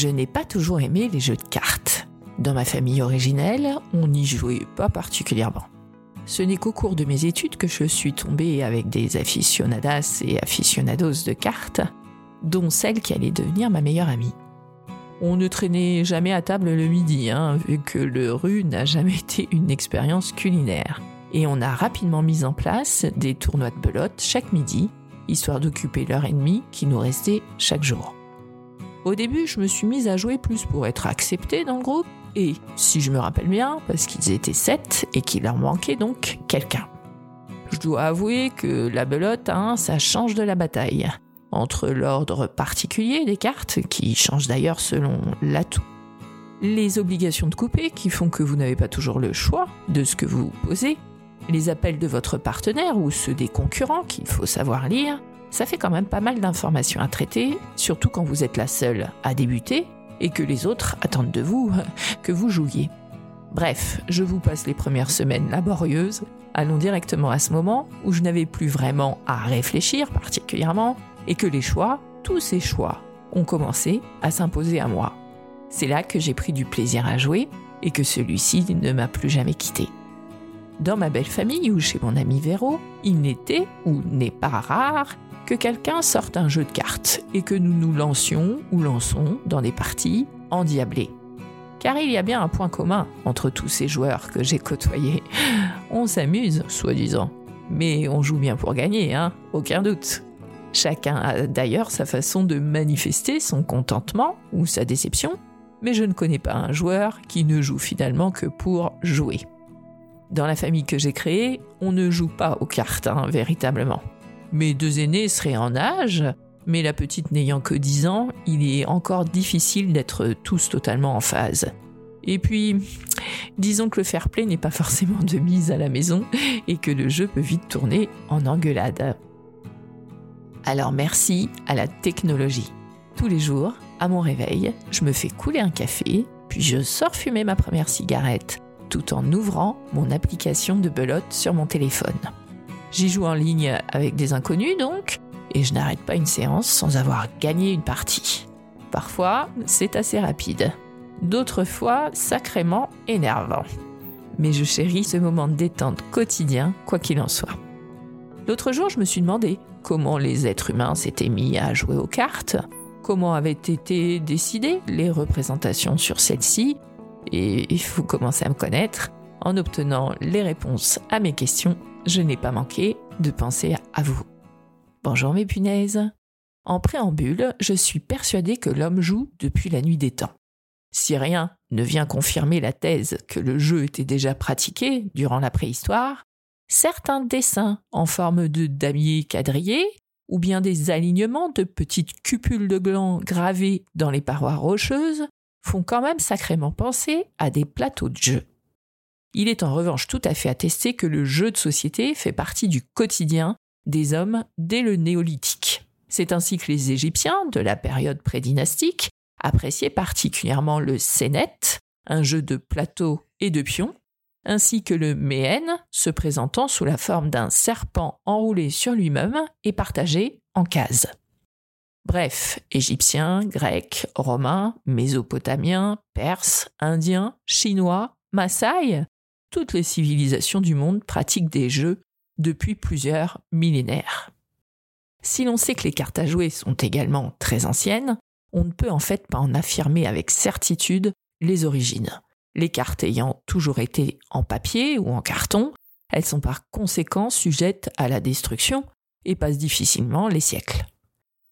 Je n'ai pas toujours aimé les jeux de cartes. Dans ma famille originelle, on n'y jouait pas particulièrement. Ce n'est qu'au cours de mes études que je suis tombée avec des aficionadas et aficionados de cartes, dont celle qui allait devenir ma meilleure amie. On ne traînait jamais à table le midi, hein, vu que le rue n'a jamais été une expérience culinaire. Et on a rapidement mis en place des tournois de belote chaque midi, histoire d'occuper l'heure et demie qui nous restait chaque jour. Au début, je me suis mise à jouer plus pour être acceptée dans le groupe, et, si je me rappelle bien, parce qu'ils étaient sept et qu'il leur manquait donc quelqu'un. Je dois avouer que la belote, hein, ça change de la bataille. Entre l'ordre particulier des cartes, qui change d'ailleurs selon l'atout, les obligations de couper qui font que vous n'avez pas toujours le choix de ce que vous posez, les appels de votre partenaire ou ceux des concurrents qu'il faut savoir lire, ça fait quand même pas mal d'informations à traiter, surtout quand vous êtes la seule à débuter et que les autres attendent de vous que vous jouiez. Bref, je vous passe les premières semaines laborieuses. Allons directement à ce moment où je n'avais plus vraiment à réfléchir particulièrement et que les choix, tous ces choix, ont commencé à s'imposer à moi. C'est là que j'ai pris du plaisir à jouer et que celui-ci ne m'a plus jamais quitté. Dans ma belle famille ou chez mon ami Véro, il n'était ou n'est pas rare que quelqu'un sorte un jeu de cartes et que nous nous lancions ou lançons dans des parties endiablées. Car il y a bien un point commun entre tous ces joueurs que j'ai côtoyés. On s'amuse, soi-disant. Mais on joue bien pour gagner, hein, aucun doute. Chacun a d'ailleurs sa façon de manifester son contentement ou sa déception, mais je ne connais pas un joueur qui ne joue finalement que pour jouer. Dans la famille que j'ai créée, on ne joue pas aux cartes, hein, véritablement. Mes deux aînés seraient en âge, mais la petite n'ayant que 10 ans, il est encore difficile d'être tous totalement en phase. Et puis, disons que le fair play n'est pas forcément de mise à la maison et que le jeu peut vite tourner en engueulade. Alors merci à la technologie. Tous les jours, à mon réveil, je me fais couler un café, puis je sors fumer ma première cigarette, tout en ouvrant mon application de belote sur mon téléphone. J'y joue en ligne avec des inconnus donc, et je n'arrête pas une séance sans avoir gagné une partie. Parfois, c'est assez rapide. D'autres fois, sacrément énervant. Mais je chéris ce moment de détente quotidien, quoi qu'il en soit. L'autre jour, je me suis demandé comment les êtres humains s'étaient mis à jouer aux cartes, comment avaient été décidées les représentations sur celles-ci, et vous commencez à me connaître. En obtenant les réponses à mes questions, je n'ai pas manqué de penser à vous. Bonjour mes punaises. En préambule, je suis persuadée que l'homme joue depuis la nuit des temps. Si rien ne vient confirmer la thèse que le jeu était déjà pratiqué durant la préhistoire, certains dessins en forme de damier quadrillé ou bien des alignements de petites cupules de glands gravées dans les parois rocheuses font quand même sacrément penser à des plateaux de jeu. Il est en revanche tout à fait attesté que le jeu de société fait partie du quotidien des hommes dès le néolithique. C'est ainsi que les Égyptiens de la période prédynastique appréciaient particulièrement le sénet, un jeu de plateau et de pions, ainsi que le méhène, se présentant sous la forme d'un serpent enroulé sur lui-même et partagé en cases. Bref, Égyptiens, Grecs, Romains, Mésopotamiens, Perses, Indiens, Chinois, Maasai, toutes les civilisations du monde pratiquent des jeux depuis plusieurs millénaires. Si l'on sait que les cartes à jouer sont également très anciennes, on ne peut en fait pas en affirmer avec certitude les origines. Les cartes ayant toujours été en papier ou en carton, elles sont par conséquent sujettes à la destruction et passent difficilement les siècles.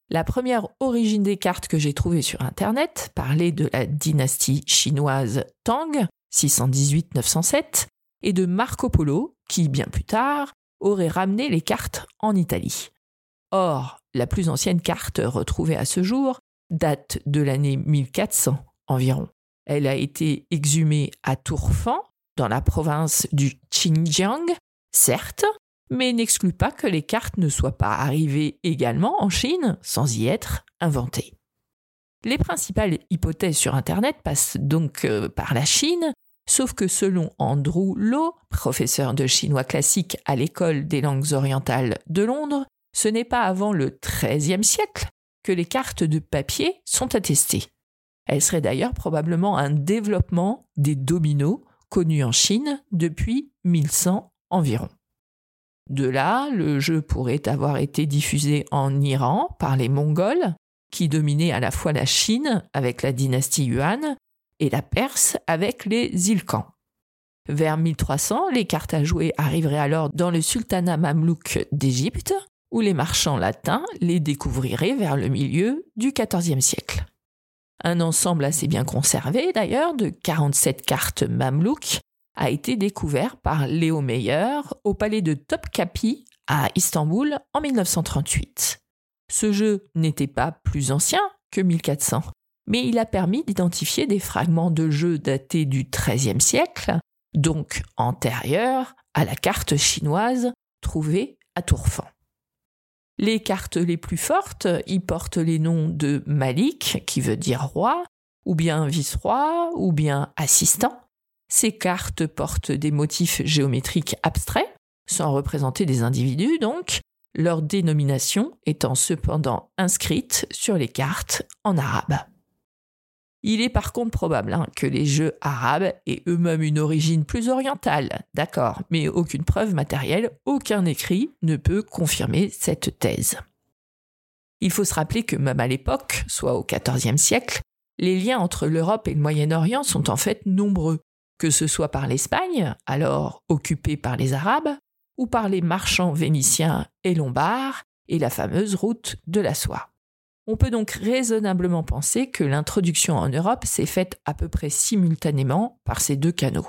La première origine des cartes que j'ai trouvée sur Internet parlait de la dynastie chinoise Tang, 618-907, et de Marco Polo, qui, bien plus tard, aurait ramené les cartes en Italie. Or, la plus ancienne carte retrouvée à ce jour date de l'année 1400 environ. Elle a été exhumée à Tourfan, dans la province du Xinjiang, certes, mais n'exclut pas que les cartes ne soient pas arrivées également en Chine sans y être inventées. Les principales hypothèses sur Internet passent donc euh, par la Chine, sauf que selon Andrew Law, professeur de chinois classique à l'école des langues orientales de Londres, ce n'est pas avant le XIIIe siècle que les cartes de papier sont attestées. Elle serait d'ailleurs probablement un développement des dominos connus en Chine depuis 1100 environ. De là, le jeu pourrait avoir été diffusé en Iran par les Mongols, qui dominaient à la fois la Chine avec la dynastie Yuan et la Perse avec les Ilkhans. Vers 1300, les cartes à jouer arriveraient alors dans le sultanat mamelouk d'Égypte, où les marchands latins les découvriraient vers le milieu du XIVe siècle. Un ensemble assez bien conservé d'ailleurs de 47 cartes mamelouks a été découvert par Léo Meyer au palais de Topkapi à Istanbul en 1938. Ce jeu n'était pas plus ancien que 1400, mais il a permis d'identifier des fragments de jeux datés du XIIIe siècle, donc antérieurs à la carte chinoise trouvée à Tourfan. Les cartes les plus fortes y portent les noms de Malik, qui veut dire roi, ou bien vice-roi, ou bien assistant. Ces cartes portent des motifs géométriques abstraits, sans représenter des individus donc, leur dénomination étant cependant inscrite sur les cartes en arabe. Il est par contre probable hein, que les jeux arabes aient eux-mêmes une origine plus orientale, d'accord, mais aucune preuve matérielle, aucun écrit ne peut confirmer cette thèse. Il faut se rappeler que même à l'époque, soit au XIVe siècle, les liens entre l'Europe et le Moyen-Orient sont en fait nombreux, que ce soit par l'Espagne, alors occupée par les Arabes, ou par les marchands vénitiens et lombards, et la fameuse route de la soie. On peut donc raisonnablement penser que l'introduction en Europe s'est faite à peu près simultanément par ces deux canaux.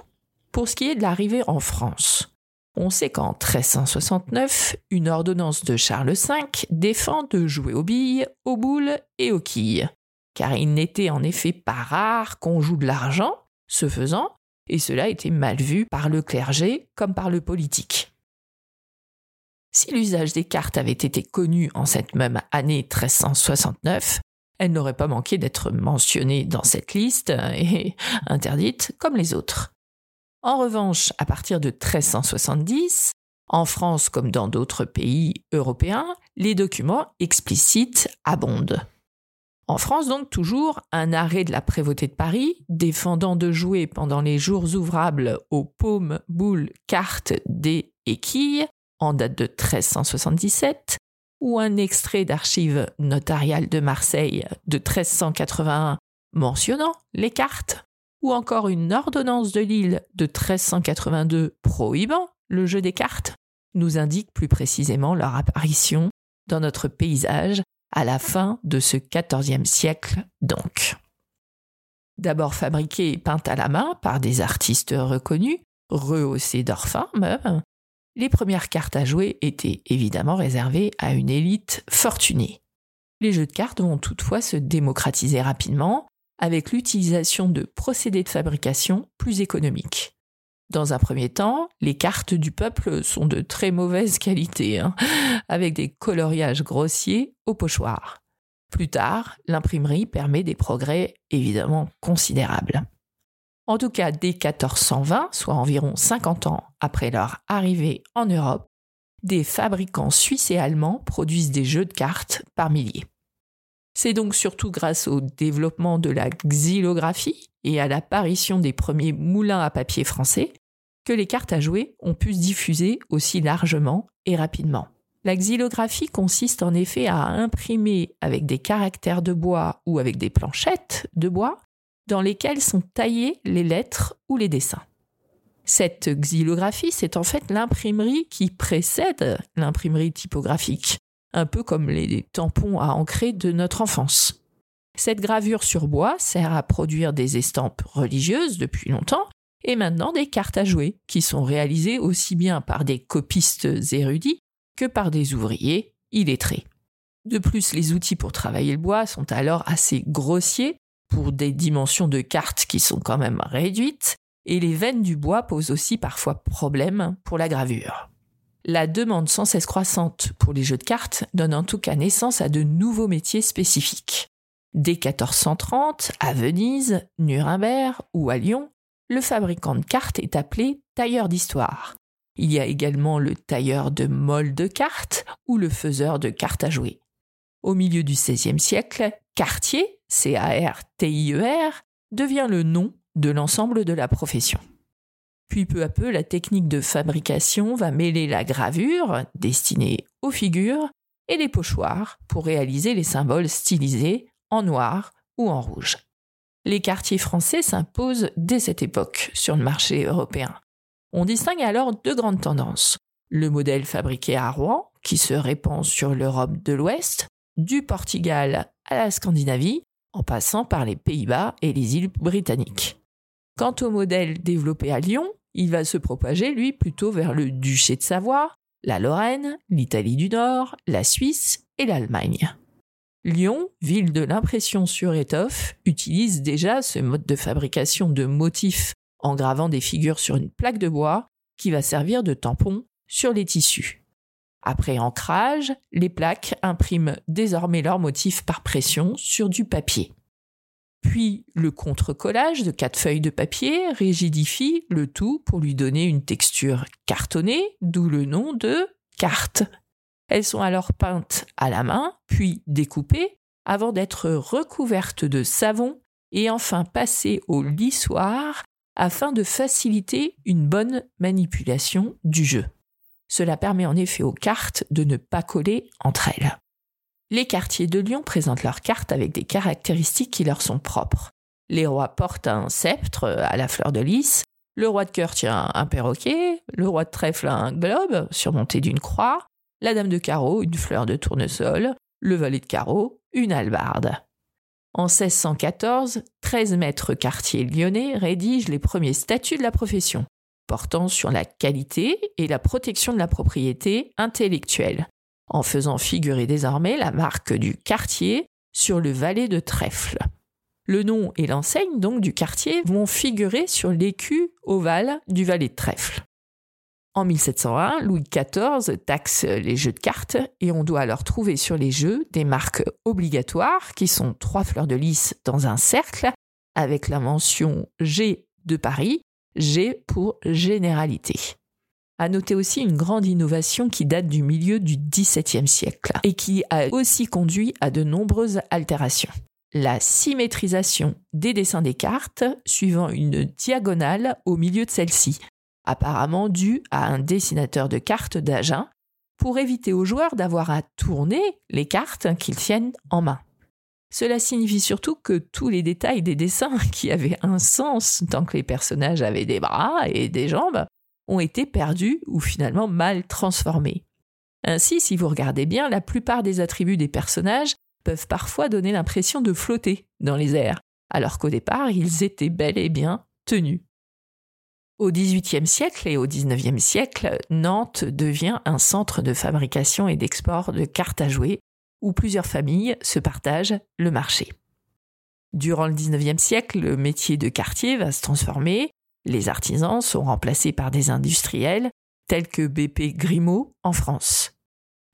Pour ce qui est de l'arrivée en France, on sait qu'en 1369, une ordonnance de Charles V défend de jouer aux billes, aux boules et aux quilles, car il n'était en effet pas rare qu'on joue de l'argent, ce faisant, et cela était mal vu par le clergé comme par le politique. Si l'usage des cartes avait été connu en cette même année 1369, elle n'aurait pas manqué d'être mentionnée dans cette liste et interdite comme les autres. En revanche, à partir de 1370, en France comme dans d'autres pays européens, les documents explicites abondent. En France donc toujours, un arrêt de la prévôté de Paris défendant de jouer pendant les jours ouvrables aux paumes, boules, cartes, dés et quilles en date de 1377, ou un extrait d'archives notariales de Marseille de 1381 mentionnant les cartes, ou encore une ordonnance de Lille de 1382 prohibant le jeu des cartes, nous indique plus précisément leur apparition dans notre paysage à la fin de ce XIVe siècle donc. D'abord fabriquées et peintes à la main par des artistes reconnus, rehaussées d'or les premières cartes à jouer étaient évidemment réservées à une élite fortunée. Les jeux de cartes vont toutefois se démocratiser rapidement avec l'utilisation de procédés de fabrication plus économiques. Dans un premier temps, les cartes du peuple sont de très mauvaise qualité, hein, avec des coloriages grossiers au pochoir. Plus tard, l'imprimerie permet des progrès évidemment considérables. En tout cas, dès 1420, soit environ 50 ans après leur arrivée en Europe, des fabricants suisses et allemands produisent des jeux de cartes par milliers. C'est donc surtout grâce au développement de la xylographie et à l'apparition des premiers moulins à papier français que les cartes à jouer ont pu se diffuser aussi largement et rapidement. La xylographie consiste en effet à imprimer avec des caractères de bois ou avec des planchettes de bois dans lesquelles sont taillées les lettres ou les dessins. Cette xylographie, c'est en fait l'imprimerie qui précède l'imprimerie typographique, un peu comme les tampons à ancrer de notre enfance. Cette gravure sur bois sert à produire des estampes religieuses depuis longtemps, et maintenant des cartes à jouer, qui sont réalisées aussi bien par des copistes érudits que par des ouvriers illettrés. De plus, les outils pour travailler le bois sont alors assez grossiers pour des dimensions de cartes qui sont quand même réduites, et les veines du bois posent aussi parfois problème pour la gravure. La demande sans cesse croissante pour les jeux de cartes donne en tout cas naissance à de nouveaux métiers spécifiques. Dès 1430, à Venise, Nuremberg ou à Lyon, le fabricant de cartes est appelé tailleur d'histoire. Il y a également le tailleur de molles de cartes ou le faiseur de cartes à jouer. Au milieu du XVIe siècle, Cartier, C-A-R-T-I-E-R, e devient le nom de l'ensemble de la profession. Puis peu à peu, la technique de fabrication va mêler la gravure, destinée aux figures, et les pochoirs pour réaliser les symboles stylisés en noir ou en rouge. Les quartiers français s'imposent dès cette époque sur le marché européen. On distingue alors deux grandes tendances. Le modèle fabriqué à Rouen, qui se répand sur l'Europe de l'Ouest, du Portugal à la Scandinavie, en passant par les Pays-Bas et les îles britanniques. Quant au modèle développé à Lyon, il va se propager, lui, plutôt vers le duché de Savoie, la Lorraine, l'Italie du Nord, la Suisse et l'Allemagne. Lyon, ville de l'impression sur étoffe, utilise déjà ce mode de fabrication de motifs en gravant des figures sur une plaque de bois qui va servir de tampon sur les tissus. Après ancrage, les plaques impriment désormais leurs motifs par pression sur du papier. Puis le contre-collage de quatre feuilles de papier rigidifie le tout pour lui donner une texture cartonnée, d'où le nom de carte. Elles sont alors peintes à la main, puis découpées, avant d'être recouvertes de savon et enfin passées au lissoir afin de faciliter une bonne manipulation du jeu. Cela permet en effet aux cartes de ne pas coller entre elles. Les quartiers de Lyon présentent leurs cartes avec des caractéristiques qui leur sont propres. Les rois portent un sceptre à la fleur de lys, le roi de cœur tient un perroquet, le roi de trèfle un globe surmonté d'une croix, la dame de carreau une fleur de tournesol, le valet de carreau une hallebarde. En 1614, 13 maîtres quartiers lyonnais rédigent les premiers statuts de la profession, portant sur la qualité et la protection de la propriété intellectuelle, en faisant figurer désormais la marque du quartier sur le valet de trèfle. Le nom et l'enseigne donc du quartier vont figurer sur l'écu ovale du valet de trèfle. En 1701, Louis XIV taxe les jeux de cartes et on doit alors trouver sur les jeux des marques obligatoires qui sont trois fleurs de lys dans un cercle avec la mention G de Paris, G pour généralité. À noter aussi une grande innovation qui date du milieu du XVIIe siècle et qui a aussi conduit à de nombreuses altérations. La symétrisation des dessins des cartes suivant une diagonale au milieu de celle-ci, apparemment dû à un dessinateur de cartes d'Agen, pour éviter aux joueurs d'avoir à tourner les cartes qu'ils tiennent en main. Cela signifie surtout que tous les détails des dessins qui avaient un sens tant que les personnages avaient des bras et des jambes ont été perdus ou finalement mal transformés. Ainsi, si vous regardez bien, la plupart des attributs des personnages peuvent parfois donner l'impression de flotter dans les airs, alors qu'au départ, ils étaient bel et bien tenus. Au XVIIIe siècle et au XIXe siècle, Nantes devient un centre de fabrication et d'export de cartes à jouer où plusieurs familles se partagent le marché. Durant le XIXe siècle, le métier de quartier va se transformer. Les artisans sont remplacés par des industriels tels que BP Grimaud en France.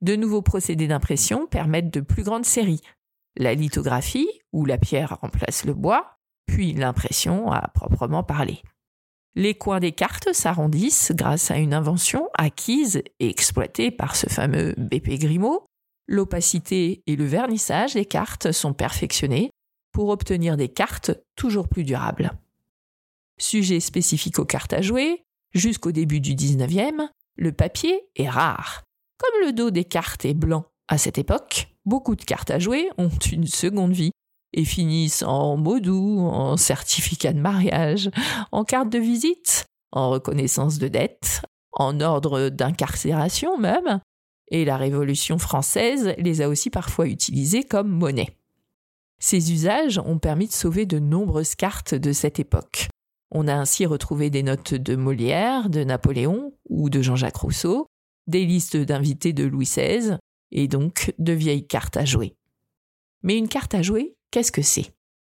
De nouveaux procédés d'impression permettent de plus grandes séries. La lithographie, où la pierre remplace le bois, puis l'impression à proprement parler. Les coins des cartes s'arrondissent grâce à une invention acquise et exploitée par ce fameux BP Grimaud. L'opacité et le vernissage des cartes sont perfectionnés pour obtenir des cartes toujours plus durables. Sujet spécifique aux cartes à jouer, jusqu'au début du 19e, le papier est rare. Comme le dos des cartes est blanc à cette époque, beaucoup de cartes à jouer ont une seconde vie et finissent en mots doux, en certificat de mariage, en carte de visite, en reconnaissance de dette, en ordre d'incarcération même, et la Révolution française les a aussi parfois utilisés comme monnaie. Ces usages ont permis de sauver de nombreuses cartes de cette époque. On a ainsi retrouvé des notes de Molière, de Napoléon ou de Jean-Jacques Rousseau, des listes d'invités de Louis XVI, et donc de vieilles cartes à jouer. Mais une carte à jouer, Qu'est-ce que c'est?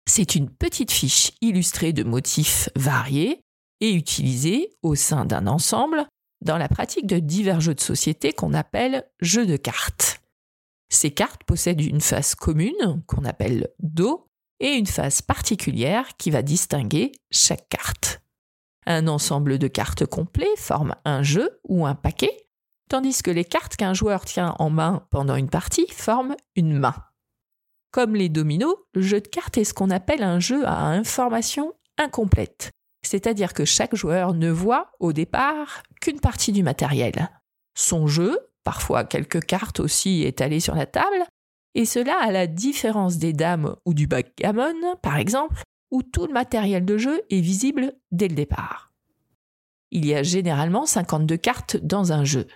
C'est une petite fiche illustrée de motifs variés et utilisée au sein d'un ensemble dans la pratique de divers jeux de société qu'on appelle jeux de cartes. Ces cartes possèdent une face commune qu'on appelle dos et une face particulière qui va distinguer chaque carte. Un ensemble de cartes complet forme un jeu ou un paquet tandis que les cartes qu'un joueur tient en main pendant une partie forment une main. Comme les dominos, le jeu de cartes est ce qu'on appelle un jeu à information incomplète, c'est-à-dire que chaque joueur ne voit au départ qu'une partie du matériel. Son jeu, parfois quelques cartes aussi étalées sur la table, et cela à la différence des dames ou du backgammon, par exemple, où tout le matériel de jeu est visible dès le départ. Il y a généralement 52 cartes dans un jeu.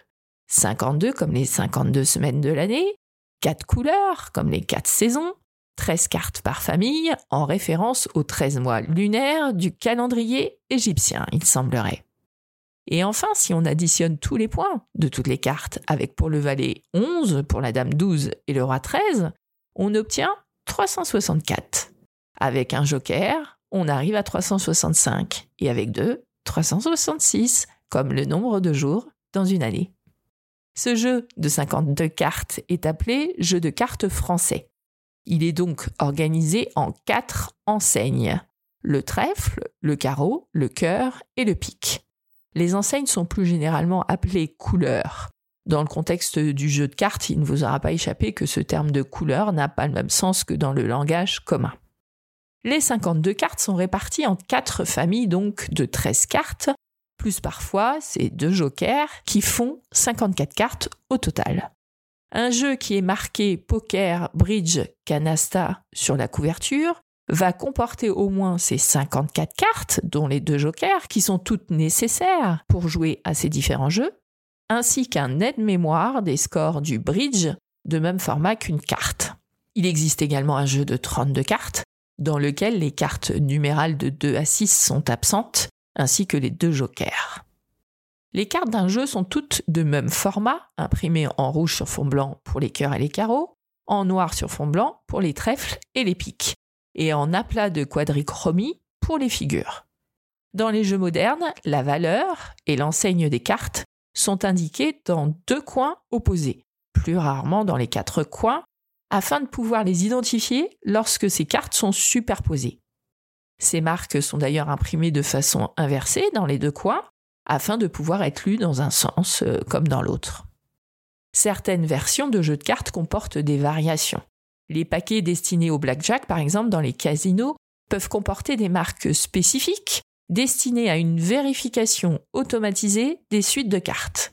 52 comme les 52 semaines de l'année, 4 couleurs comme les 4 saisons, 13 cartes par famille en référence aux 13 mois lunaires du calendrier égyptien, il semblerait. Et enfin, si on additionne tous les points de toutes les cartes, avec pour le valet 11, pour la dame 12 et le roi 13, on obtient 364. Avec un joker, on arrive à 365, et avec deux, 366, comme le nombre de jours dans une année. Ce jeu de 52 cartes est appelé jeu de cartes français. Il est donc organisé en quatre enseignes le trèfle, le carreau, le cœur et le pic. Les enseignes sont plus généralement appelées couleurs. Dans le contexte du jeu de cartes, il ne vous aura pas échappé que ce terme de couleur n'a pas le même sens que dans le langage commun. Les 52 cartes sont réparties en quatre familles donc de 13 cartes, plus parfois ces deux jokers qui font 54 cartes au total. Un jeu qui est marqué poker, bridge, canasta sur la couverture va comporter au moins ces 54 cartes, dont les deux jokers, qui sont toutes nécessaires pour jouer à ces différents jeux, ainsi qu'un aide-mémoire des scores du bridge, de même format qu'une carte. Il existe également un jeu de 32 cartes, dans lequel les cartes numérales de 2 à 6 sont absentes, ainsi que les deux jokers. Les cartes d'un jeu sont toutes de même format, imprimées en rouge sur fond blanc pour les cœurs et les carreaux, en noir sur fond blanc pour les trèfles et les piques, et en aplat de quadrichromie pour les figures. Dans les jeux modernes, la valeur et l'enseigne des cartes sont indiquées dans deux coins opposés, plus rarement dans les quatre coins, afin de pouvoir les identifier lorsque ces cartes sont superposées. Ces marques sont d'ailleurs imprimées de façon inversée dans les deux coins, afin de pouvoir être lues dans un sens euh, comme dans l'autre. Certaines versions de jeux de cartes comportent des variations. Les paquets destinés au blackjack, par exemple, dans les casinos, peuvent comporter des marques spécifiques destinées à une vérification automatisée des suites de cartes.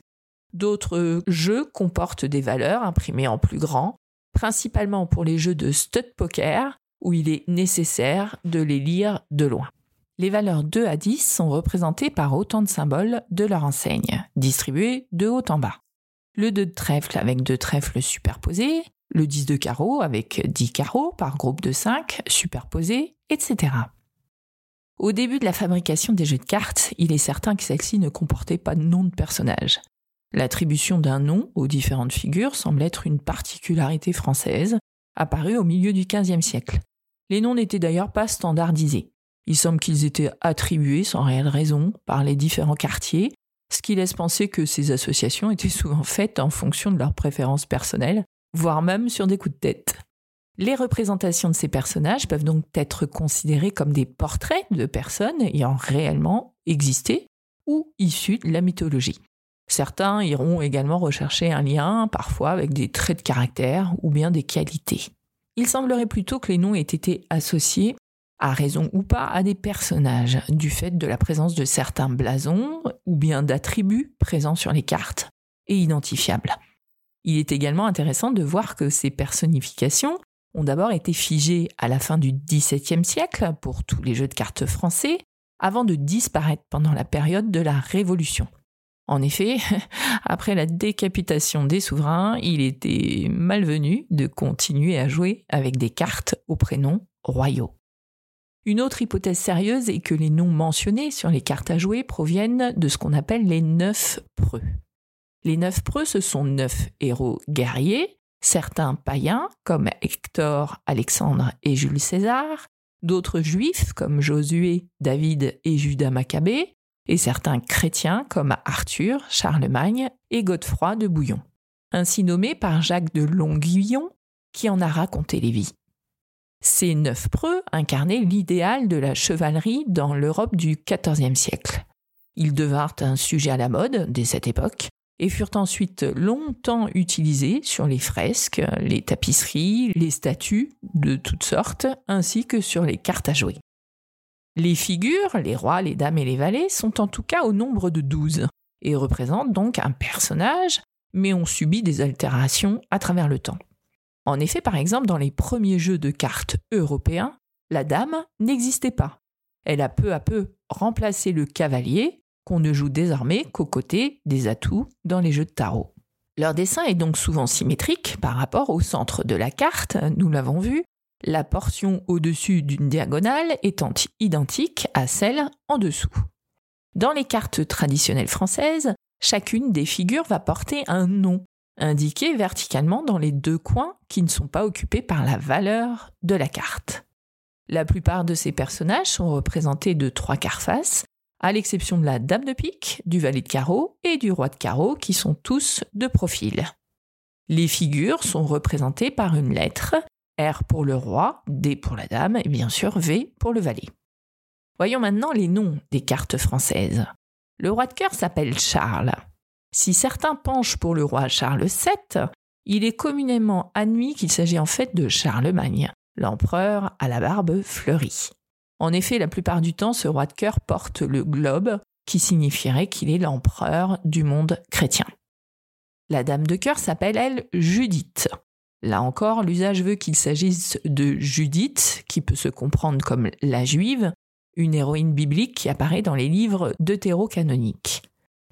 D'autres jeux comportent des valeurs imprimées en plus grand, principalement pour les jeux de stud poker, où il est nécessaire de les lire de loin. Les valeurs 2 à 10 sont représentées par autant de symboles de leur enseigne, distribués de haut en bas. Le 2 de trèfle avec deux trèfles superposés, le 10 de carreau avec 10 carreaux par groupe de 5 superposés, etc. Au début de la fabrication des jeux de cartes, il est certain que celle-ci ne comportait pas de nom de personnage. L'attribution d'un nom aux différentes figures semble être une particularité française, apparue au milieu du XVe siècle. Les noms n'étaient d'ailleurs pas standardisés. Il semble qu'ils étaient attribués sans réelle raison par les différents quartiers, ce qui laisse penser que ces associations étaient souvent faites en fonction de leurs préférences personnelles voire même sur des coups de tête. Les représentations de ces personnages peuvent donc être considérées comme des portraits de personnes ayant réellement existé ou issus de la mythologie. Certains iront également rechercher un lien, parfois avec des traits de caractère ou bien des qualités. Il semblerait plutôt que les noms aient été associés, à raison ou pas, à des personnages, du fait de la présence de certains blasons ou bien d'attributs présents sur les cartes et identifiables. Il est également intéressant de voir que ces personnifications ont d'abord été figées à la fin du XVIIe siècle pour tous les jeux de cartes français, avant de disparaître pendant la période de la Révolution. En effet, après la décapitation des souverains, il était malvenu de continuer à jouer avec des cartes aux prénoms royaux. Une autre hypothèse sérieuse est que les noms mentionnés sur les cartes à jouer proviennent de ce qu'on appelle les neuf preux. Les neuf preux, ce sont neuf héros guerriers, certains païens comme Hector, Alexandre et Jules César, d'autres juifs comme Josué, David et Judas Maccabée, et certains chrétiens comme Arthur, Charlemagne et Godefroy de Bouillon, ainsi nommés par Jacques de Longuillon qui en a raconté les vies. Ces neuf preux incarnaient l'idéal de la chevalerie dans l'Europe du XIVe siècle. Ils devinrent un sujet à la mode dès cette époque, et furent ensuite longtemps utilisées sur les fresques, les tapisseries, les statues de toutes sortes, ainsi que sur les cartes à jouer. Les figures, les rois, les dames et les valets, sont en tout cas au nombre de douze, et représentent donc un personnage, mais ont subi des altérations à travers le temps. En effet, par exemple, dans les premiers jeux de cartes européens, la dame n'existait pas. Elle a peu à peu remplacé le cavalier, qu'on ne joue désormais qu'aux côtés des atouts dans les jeux de tarot. Leur dessin est donc souvent symétrique par rapport au centre de la carte, nous l'avons vu, la portion au-dessus d'une diagonale étant identique à celle en dessous. Dans les cartes traditionnelles françaises, chacune des figures va porter un nom, indiqué verticalement dans les deux coins qui ne sont pas occupés par la valeur de la carte. La plupart de ces personnages sont représentés de trois quarts face, à l'exception de la dame de pique, du valet de carreau et du roi de carreau qui sont tous de profil. Les figures sont représentées par une lettre, R pour le roi, D pour la dame et bien sûr V pour le valet. Voyons maintenant les noms des cartes françaises. Le roi de cœur s'appelle Charles. Si certains penchent pour le roi Charles VII, il est communément admis qu'il s'agit en fait de Charlemagne, l'empereur à la barbe fleurie. En effet, la plupart du temps, ce roi de cœur porte le globe, qui signifierait qu'il est l'empereur du monde chrétien. La dame de cœur s'appelle, elle, Judith. Là encore, l'usage veut qu'il s'agisse de Judith, qui peut se comprendre comme la juive, une héroïne biblique qui apparaît dans les livres deutéro-canoniques.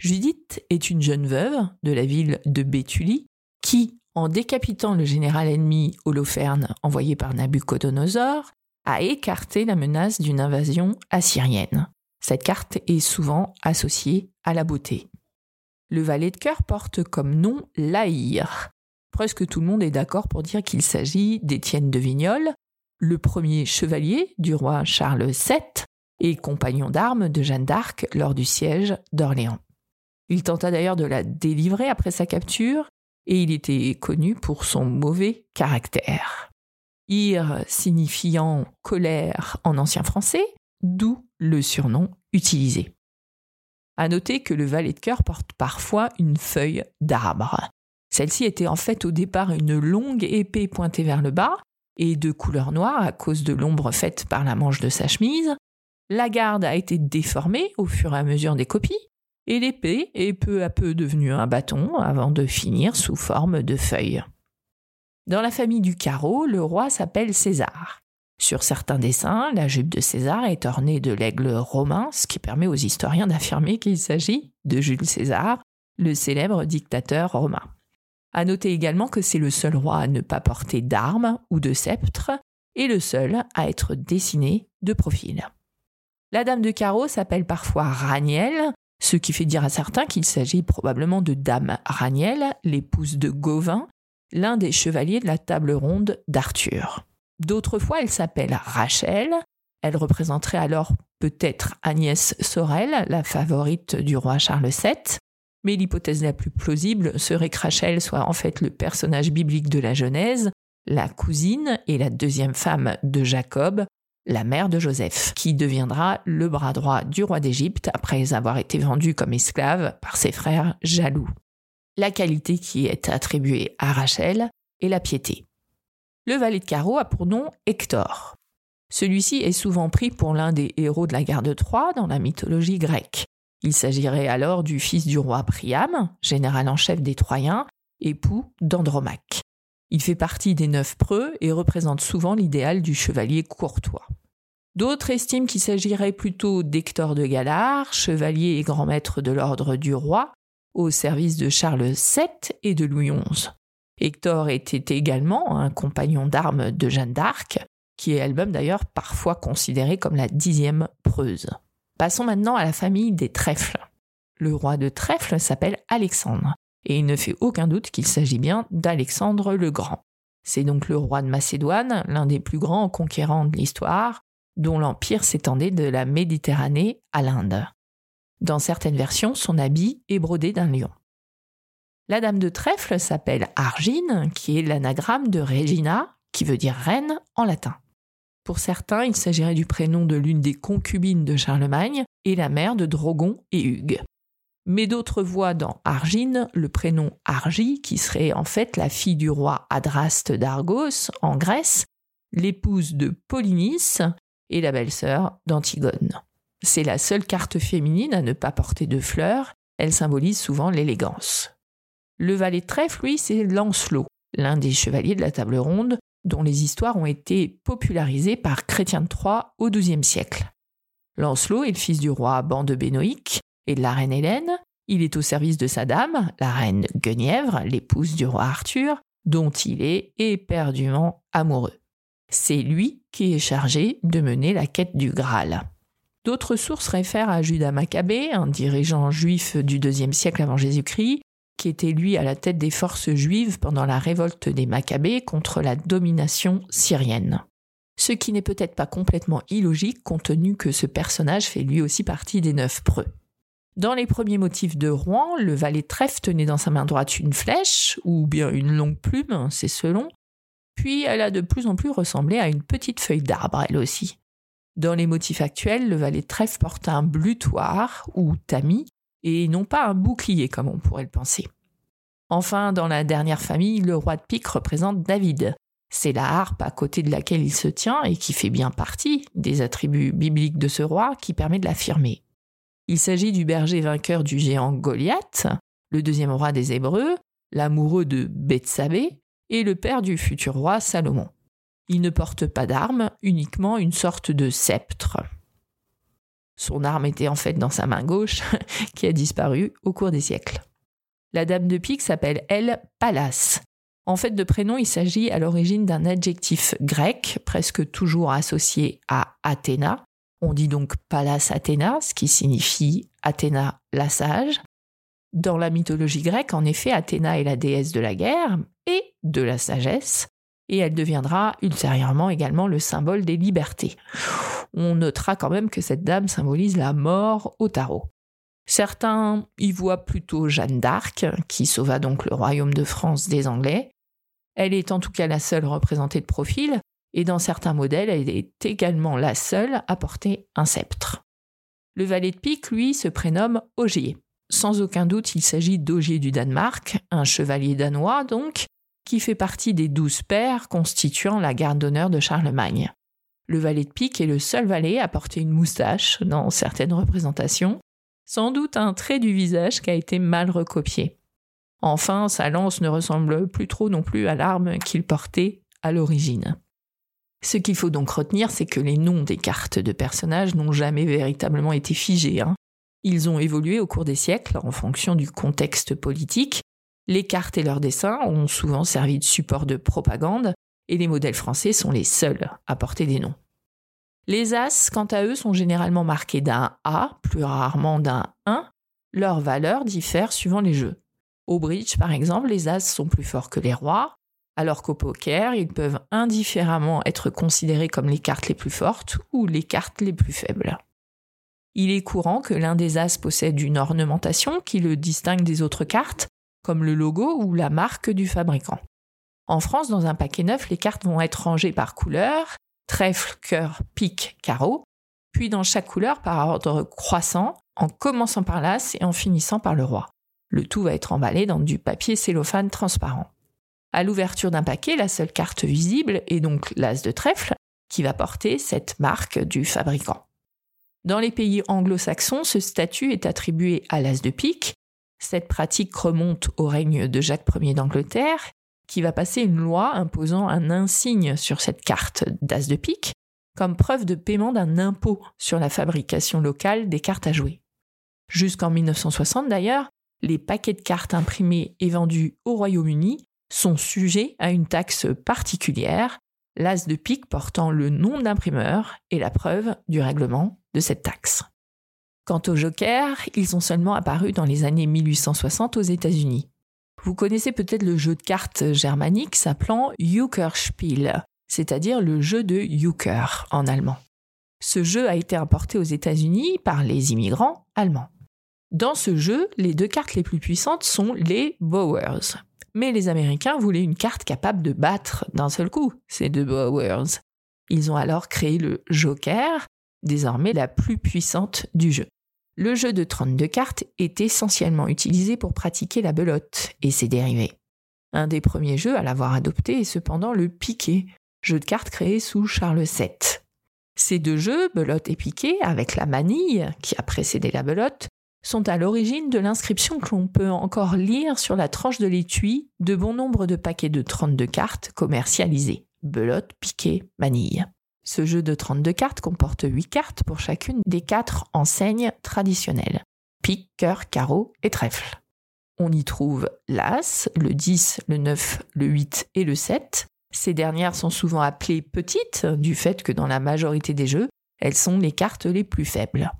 Judith est une jeune veuve de la ville de Béthulie qui, en décapitant le général ennemi Holoferne envoyé par Nabucodonosor, a écarté la menace d'une invasion assyrienne. Cette carte est souvent associée à la beauté. Le valet de cœur porte comme nom l'Aïr. Presque tout le monde est d'accord pour dire qu'il s'agit d'Étienne de Vignoles, le premier chevalier du roi Charles VII et compagnon d'armes de Jeanne d'Arc lors du siège d'Orléans. Il tenta d'ailleurs de la délivrer après sa capture, et il était connu pour son mauvais caractère. Ir signifiant colère en ancien français, d'où le surnom utilisé. À noter que le valet de cœur porte parfois une feuille d'arbre. Celle-ci était en fait au départ une longue épée pointée vers le bas et de couleur noire à cause de l'ombre faite par la manche de sa chemise. La garde a été déformée au fur et à mesure des copies et l'épée est peu à peu devenue un bâton avant de finir sous forme de feuille. Dans la famille du carreau, le roi s'appelle César. Sur certains dessins, la jupe de César est ornée de l'aigle romain, ce qui permet aux historiens d'affirmer qu'il s'agit de Jules César, le célèbre dictateur romain. À noter également que c'est le seul roi à ne pas porter d'armes ou de sceptre et le seul à être dessiné de profil. La dame de carreau s'appelle parfois Raniel, ce qui fait dire à certains qu'il s'agit probablement de Dame Raniel, l'épouse de Gauvin, l'un des chevaliers de la table ronde d'Arthur. D'autres fois, elle s'appelle Rachel, elle représenterait alors peut-être Agnès Sorel, la favorite du roi Charles VII, mais l'hypothèse la plus plausible serait que Rachel soit en fait le personnage biblique de la Genèse, la cousine et la deuxième femme de Jacob, la mère de Joseph, qui deviendra le bras droit du roi d'Égypte après avoir été vendu comme esclave par ses frères jaloux. La qualité qui est attribuée à Rachel est la piété. Le valet de carreau a pour nom Hector. Celui-ci est souvent pris pour l'un des héros de la guerre de Troie dans la mythologie grecque. Il s'agirait alors du fils du roi Priam, général en chef des Troyens, époux d'Andromaque. Il fait partie des neuf preux et représente souvent l'idéal du chevalier courtois. D'autres estiment qu'il s'agirait plutôt d'Hector de Galard, chevalier et grand maître de l'ordre du roi, au service de Charles VII et de Louis XI. Hector était également un compagnon d'armes de Jeanne d'Arc, qui est elle-même d'ailleurs parfois considérée comme la dixième preuse. Passons maintenant à la famille des trèfles. Le roi de Trèfle s'appelle Alexandre et il ne fait aucun doute qu'il s'agit bien d'Alexandre le Grand. C'est donc le roi de Macédoine, l'un des plus grands conquérants de l'histoire, dont l'empire s'étendait de la Méditerranée à l'Inde. Dans certaines versions, son habit est brodé d'un lion. La dame de trèfle s'appelle Argine, qui est l'anagramme de Regina, qui veut dire reine en latin. Pour certains, il s'agirait du prénom de l'une des concubines de Charlemagne et la mère de Drogon et Hugues. Mais d'autres voient dans Argine le prénom Argie, qui serait en fait la fille du roi Adraste d'Argos en Grèce, l'épouse de Polynice et la belle-sœur d'Antigone. C'est la seule carte féminine à ne pas porter de fleurs, elle symbolise souvent l'élégance. Le valet trèfle, lui, c'est Lancelot, l'un des chevaliers de la table ronde, dont les histoires ont été popularisées par Chrétien de Troyes au XIIe siècle. Lancelot est le fils du roi Ban de et de la reine Hélène. Il est au service de sa dame, la reine Guenièvre, l'épouse du roi Arthur, dont il est éperdument amoureux. C'est lui qui est chargé de mener la quête du Graal. D'autres sources réfèrent à Judas Maccabée, un dirigeant juif du IIe siècle avant Jésus-Christ, qui était lui à la tête des forces juives pendant la révolte des Maccabées contre la domination syrienne. Ce qui n'est peut-être pas complètement illogique compte tenu que ce personnage fait lui aussi partie des neuf preux. Dans les premiers motifs de Rouen, le valet trèfle tenait dans sa main droite une flèche, ou bien une longue plume, c'est selon, puis elle a de plus en plus ressemblé à une petite feuille d'arbre, elle aussi. Dans les motifs actuels, le valet trèfle porte un blutoir, ou tamis, et non pas un bouclier comme on pourrait le penser. Enfin, dans la dernière famille, le roi de pique représente David. C'est la harpe à côté de laquelle il se tient et qui fait bien partie des attributs bibliques de ce roi qui permet de l'affirmer. Il s'agit du berger vainqueur du géant Goliath, le deuxième roi des Hébreux, l'amoureux de Bethsabée et le père du futur roi Salomon. Il ne porte pas d'arme, uniquement une sorte de sceptre. Son arme était en fait dans sa main gauche, qui a disparu au cours des siècles. La dame de pique s'appelle, elle, Pallas. En fait, de prénom, il s'agit à l'origine d'un adjectif grec, presque toujours associé à Athéna. On dit donc Pallas Athéna, ce qui signifie Athéna la sage. Dans la mythologie grecque, en effet, Athéna est la déesse de la guerre et de la sagesse, et elle deviendra ultérieurement également le symbole des libertés. On notera quand même que cette dame symbolise la mort au tarot. Certains y voient plutôt Jeanne d'Arc, qui sauva donc le royaume de France des Anglais. Elle est en tout cas la seule représentée de profil, et dans certains modèles, elle est également la seule à porter un sceptre. Le valet de pique, lui, se prénomme Ogier. Sans aucun doute, il s'agit d'Ogier du Danemark, un chevalier danois donc, qui fait partie des douze pairs constituant la garde d'honneur de Charlemagne. Le valet de pique est le seul valet à porter une moustache dans certaines représentations, sans doute un trait du visage qui a été mal recopié. Enfin, sa lance ne ressemble plus trop non plus à l'arme qu'il portait à l'origine. Ce qu'il faut donc retenir, c'est que les noms des cartes de personnages n'ont jamais véritablement été figés. Hein. Ils ont évolué au cours des siècles en fonction du contexte politique les cartes et leurs dessins ont souvent servi de support de propagande, et les modèles français sont les seuls à porter des noms. Les As, quant à eux, sont généralement marqués d'un A, plus rarement d'un 1. Leurs valeurs diffèrent suivant les jeux. Au bridge, par exemple, les As sont plus forts que les rois, alors qu'au poker, ils peuvent indifféremment être considérés comme les cartes les plus fortes ou les cartes les plus faibles. Il est courant que l'un des As possède une ornementation qui le distingue des autres cartes, comme le logo ou la marque du fabricant. En France, dans un paquet neuf, les cartes vont être rangées par couleur, trèfle, cœur, pique, carreau, puis dans chaque couleur par ordre croissant, en commençant par l'as et en finissant par le roi. Le tout va être emballé dans du papier cellophane transparent. À l'ouverture d'un paquet, la seule carte visible est donc l'as de trèfle, qui va porter cette marque du fabricant. Dans les pays anglo-saxons, ce statut est attribué à l'as de pique, cette pratique remonte au règne de Jacques Ier d'Angleterre, qui va passer une loi imposant un insigne sur cette carte d'as de pique, comme preuve de paiement d'un impôt sur la fabrication locale des cartes à jouer. Jusqu'en 1960 d'ailleurs, les paquets de cartes imprimés et vendus au Royaume-Uni sont sujets à une taxe particulière, l'as de pique portant le nom d'imprimeur et la preuve du règlement de cette taxe. Quant aux jokers, ils sont seulement apparus dans les années 1860 aux États-Unis. Vous connaissez peut-être le jeu de cartes germanique s'appelant Euchrespiel, c'est-à-dire le jeu de Euchre en allemand. Ce jeu a été importé aux États-Unis par les immigrants allemands. Dans ce jeu, les deux cartes les plus puissantes sont les Bowers. Mais les Américains voulaient une carte capable de battre d'un seul coup ces deux Bowers. Ils ont alors créé le Joker, désormais la plus puissante du jeu. Le jeu de 32 cartes est essentiellement utilisé pour pratiquer la belote et ses dérivés. Un des premiers jeux à l'avoir adopté est cependant le piquet, jeu de cartes créé sous Charles VII. Ces deux jeux, belote et piquet, avec la manille qui a précédé la belote, sont à l'origine de l'inscription que l'on peut encore lire sur la tranche de l'étui de bon nombre de paquets de 32 cartes commercialisés. Belote, piquet, manille. Ce jeu de 32 cartes comporte 8 cartes pour chacune des quatre enseignes traditionnelles. Pique, cœur, carreau et trèfle. On y trouve l'As, le 10, le 9, le 8 et le 7. Ces dernières sont souvent appelées petites du fait que dans la majorité des jeux, elles sont les cartes les plus faibles.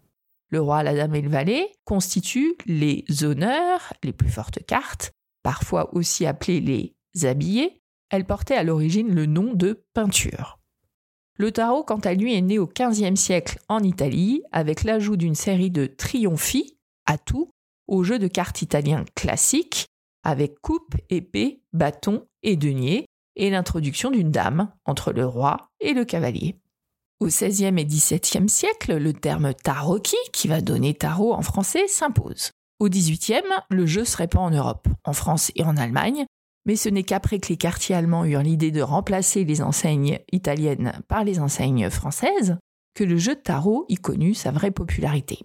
Le roi, la dame et le valet constituent les honneurs, les plus fortes cartes, parfois aussi appelées les habillés. Elles portaient à l'origine le nom de peinture. Le tarot, quant à lui, est né au XVe siècle en Italie avec l'ajout d'une série de triomphi, à tout, au jeu de cartes italien classique, avec coupe, épée, bâton et denier, et l'introduction d'une dame entre le roi et le cavalier. Au XVIe et XVIIe siècle, le terme tarocchi, qui va donner tarot en français, s'impose. Au XVIIIe, le jeu se répand en Europe, en France et en Allemagne, mais ce n'est qu'après que les quartiers allemands eurent l'idée de remplacer les enseignes italiennes par les enseignes françaises que le jeu de tarot y connut sa vraie popularité.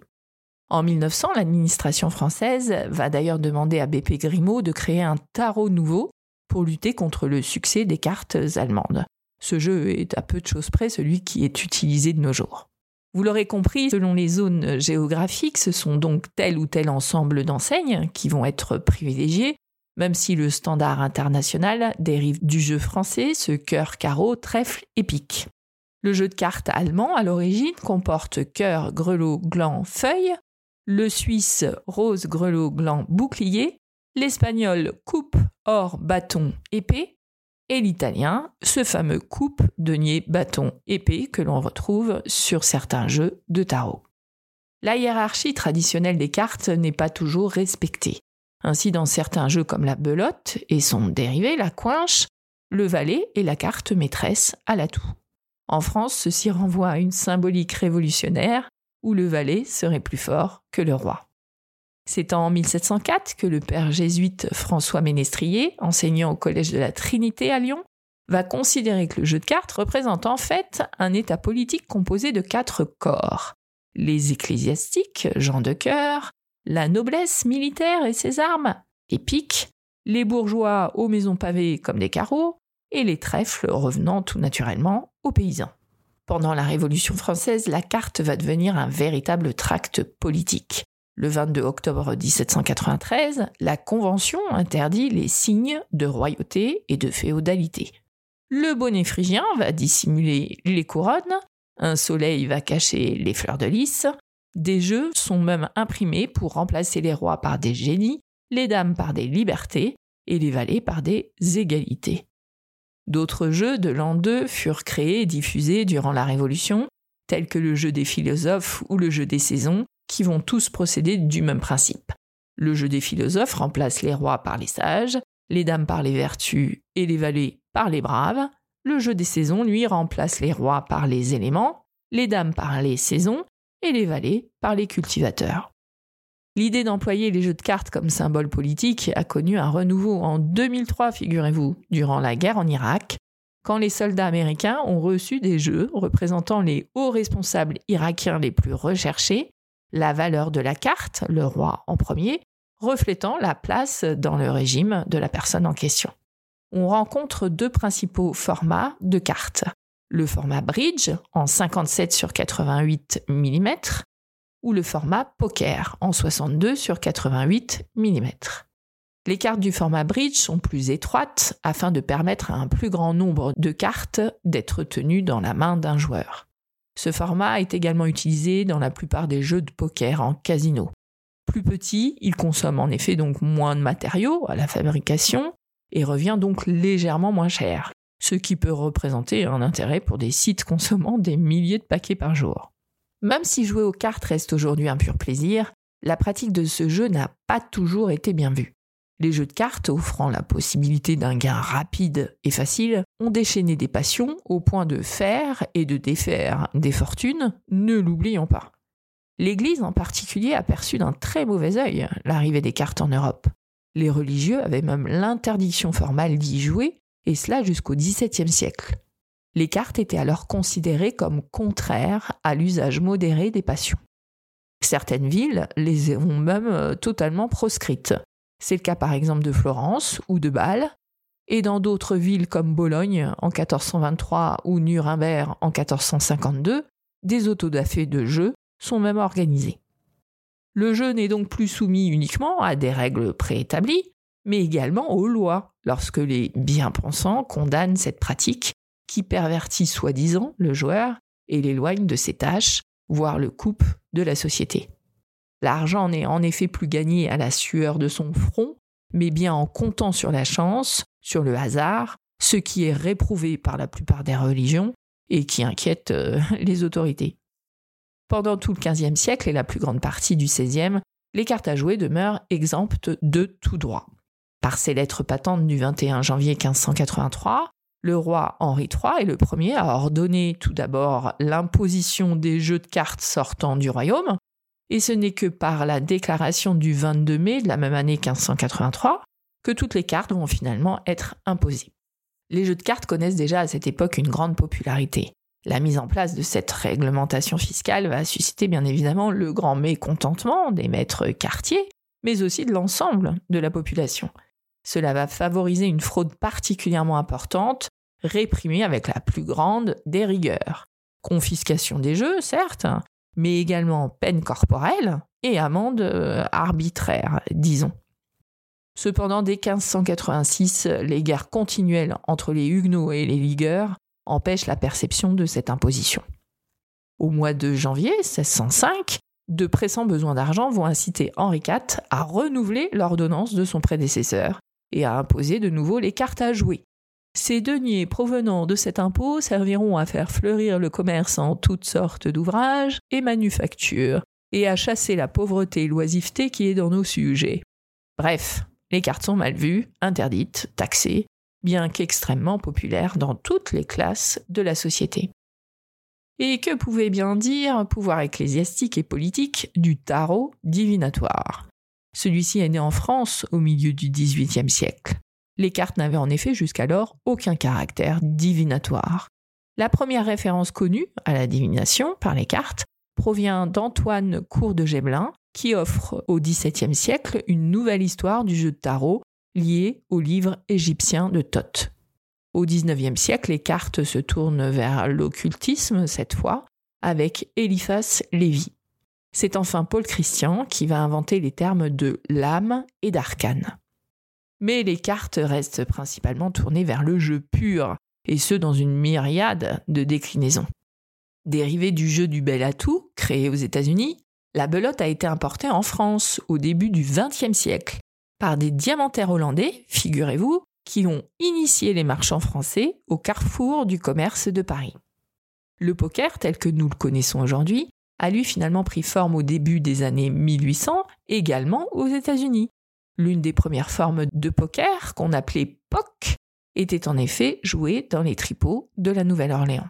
En 1900, l'administration française va d'ailleurs demander à BP Grimaud de créer un tarot nouveau pour lutter contre le succès des cartes allemandes. Ce jeu est à peu de choses près celui qui est utilisé de nos jours. Vous l'aurez compris, selon les zones géographiques, ce sont donc tel ou tel ensemble d'enseignes qui vont être privilégiés, même si le standard international dérive du jeu français, ce cœur, carreau, trèfle et pique. Le jeu de cartes allemand, à l'origine, comporte cœur, grelot, gland, feuille, le suisse, rose, grelot, gland, bouclier, l'espagnol, coupe, or, bâton, épée, et l'italien, ce fameux coupe, denier, bâton, épée que l'on retrouve sur certains jeux de tarot. La hiérarchie traditionnelle des cartes n'est pas toujours respectée. Ainsi, dans certains jeux comme la belote et son dérivé, la coinche, le valet est la carte maîtresse à l'atout. En France, ceci renvoie à une symbolique révolutionnaire où le valet serait plus fort que le roi. C'est en 1704 que le père jésuite François Ménestrier, enseignant au Collège de la Trinité à Lyon, va considérer que le jeu de cartes représente en fait un état politique composé de quatre corps. Les ecclésiastiques, gens de cœur, la noblesse militaire et ses armes, épiques, les bourgeois aux maisons pavées comme des carreaux, et les trèfles revenant tout naturellement aux paysans. Pendant la Révolution française, la carte va devenir un véritable tract politique. Le 22 octobre 1793, la Convention interdit les signes de royauté et de féodalité. Le bonnet phrygien va dissimuler les couronnes, un soleil va cacher les fleurs de lys, des jeux sont même imprimés pour remplacer les rois par des génies, les dames par des libertés et les valets par des égalités. D'autres jeux de l'an 2 furent créés et diffusés durant la Révolution, tels que le jeu des philosophes ou le jeu des saisons, qui vont tous procéder du même principe. Le jeu des philosophes remplace les rois par les sages, les dames par les vertus et les valets par les braves. Le jeu des saisons, lui, remplace les rois par les éléments, les dames par les saisons et les valets par les cultivateurs. L'idée d'employer les jeux de cartes comme symbole politique a connu un renouveau en 2003, figurez-vous, durant la guerre en Irak, quand les soldats américains ont reçu des jeux représentant les hauts responsables irakiens les plus recherchés la valeur de la carte, le roi en premier, reflétant la place dans le régime de la personne en question. On rencontre deux principaux formats de cartes. Le format bridge en 57 sur 88 mm ou le format poker en 62 sur 88 mm. Les cartes du format bridge sont plus étroites afin de permettre à un plus grand nombre de cartes d'être tenues dans la main d'un joueur. Ce format est également utilisé dans la plupart des jeux de poker en casino. Plus petit, il consomme en effet donc moins de matériaux à la fabrication et revient donc légèrement moins cher, ce qui peut représenter un intérêt pour des sites consommant des milliers de paquets par jour. Même si jouer aux cartes reste aujourd'hui un pur plaisir, la pratique de ce jeu n'a pas toujours été bien vue. Les jeux de cartes, offrant la possibilité d'un gain rapide et facile, ont déchaîné des passions au point de faire et de défaire des fortunes, ne l'oublions pas. L'Église en particulier a perçu d'un très mauvais œil l'arrivée des cartes en Europe. Les religieux avaient même l'interdiction formelle d'y jouer, et cela jusqu'au XVIIe siècle. Les cartes étaient alors considérées comme contraires à l'usage modéré des passions. Certaines villes les ont même euh, totalement proscrites. C'est le cas par exemple de Florence ou de Bâle, et dans d'autres villes comme Bologne en 1423 ou Nuremberg en 1452, des autodafés de jeu sont même organisés. Le jeu n'est donc plus soumis uniquement à des règles préétablies, mais également aux lois, lorsque les bien-pensants condamnent cette pratique qui pervertit soi-disant le joueur et l'éloigne de ses tâches, voire le coupe de la société. L'argent n'est en effet plus gagné à la sueur de son front, mais bien en comptant sur la chance, sur le hasard, ce qui est réprouvé par la plupart des religions et qui inquiète euh, les autorités. Pendant tout le XVe siècle et la plus grande partie du XVIe, les cartes à jouer demeurent exemptes de tout droit. Par ses lettres patentes du 21 janvier 1583, le roi Henri III est le premier à ordonner tout d'abord l'imposition des jeux de cartes sortant du royaume, et ce n'est que par la déclaration du 22 mai de la même année 1583 que toutes les cartes vont finalement être imposées. Les jeux de cartes connaissent déjà à cette époque une grande popularité. La mise en place de cette réglementation fiscale va susciter bien évidemment le grand mécontentement des maîtres quartiers, mais aussi de l'ensemble de la population. Cela va favoriser une fraude particulièrement importante, réprimée avec la plus grande des rigueurs. Confiscation des jeux, certes, mais également peine corporelle et amende euh, arbitraire, disons. Cependant, dès 1586, les guerres continuelles entre les Huguenots et les Ligueurs empêchent la perception de cette imposition. Au mois de janvier 1605, de pressants besoins d'argent vont inciter Henri IV à renouveler l'ordonnance de son prédécesseur et à imposer de nouveau les cartes à jouer. Ces deniers provenant de cet impôt serviront à faire fleurir le commerce en toutes sortes d'ouvrages et manufactures, et à chasser la pauvreté et l'oisiveté qui est dans nos sujets. Bref, les cartes sont mal vues, interdites, taxées, bien qu'extrêmement populaires dans toutes les classes de la société. Et que pouvait bien dire pouvoir ecclésiastique et politique du tarot divinatoire? Celui-ci est né en France au milieu du XVIIIe siècle. Les cartes n'avaient en effet jusqu'alors aucun caractère divinatoire. La première référence connue à la divination par les cartes provient d'Antoine Cour de Gébelin, qui offre au XVIIe siècle une nouvelle histoire du jeu de tarot liée au livre égyptien de Thoth. Au XIXe siècle, les cartes se tournent vers l'occultisme cette fois, avec Eliphas Lévy. C'est enfin Paul Christian qui va inventer les termes de l'âme et d'arcane mais les cartes restent principalement tournées vers le jeu pur, et ce dans une myriade de déclinaisons. Dérivée du jeu du bel atout, créé aux États-Unis, la belote a été importée en France au début du XXe siècle par des diamantaires hollandais, figurez-vous, qui ont initié les marchands français au carrefour du commerce de Paris. Le poker, tel que nous le connaissons aujourd'hui, a lui finalement pris forme au début des années 1800, également aux États-Unis, L'une des premières formes de poker, qu'on appelait POC, était en effet jouée dans les tripots de la Nouvelle-Orléans.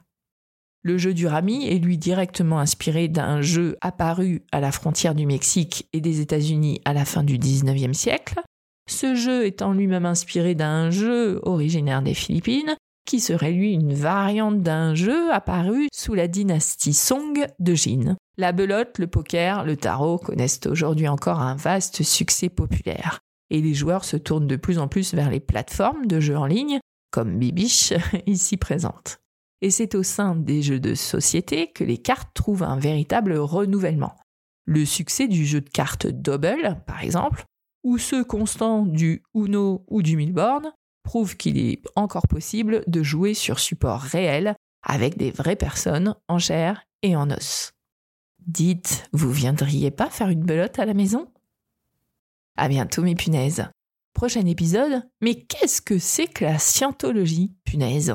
Le jeu du rami est lui directement inspiré d'un jeu apparu à la frontière du Mexique et des États-Unis à la fin du XIXe siècle, ce jeu étant lui-même inspiré d'un jeu originaire des Philippines, qui serait lui une variante d'un jeu apparu sous la dynastie Song de Jin. La belote, le poker, le tarot connaissent aujourd'hui encore un vaste succès populaire, et les joueurs se tournent de plus en plus vers les plateformes de jeux en ligne, comme Bibiche, ici présente. Et c'est au sein des jeux de société que les cartes trouvent un véritable renouvellement. Le succès du jeu de cartes Double, par exemple, ou ceux constants du Uno ou du Milborn, prouve qu'il est encore possible de jouer sur support réel avec des vraies personnes en chair et en os. Dites, vous viendriez pas faire une belote à la maison? À bientôt mes punaises. Prochain épisode, mais qu'est-ce que c'est que la scientologie, punaise?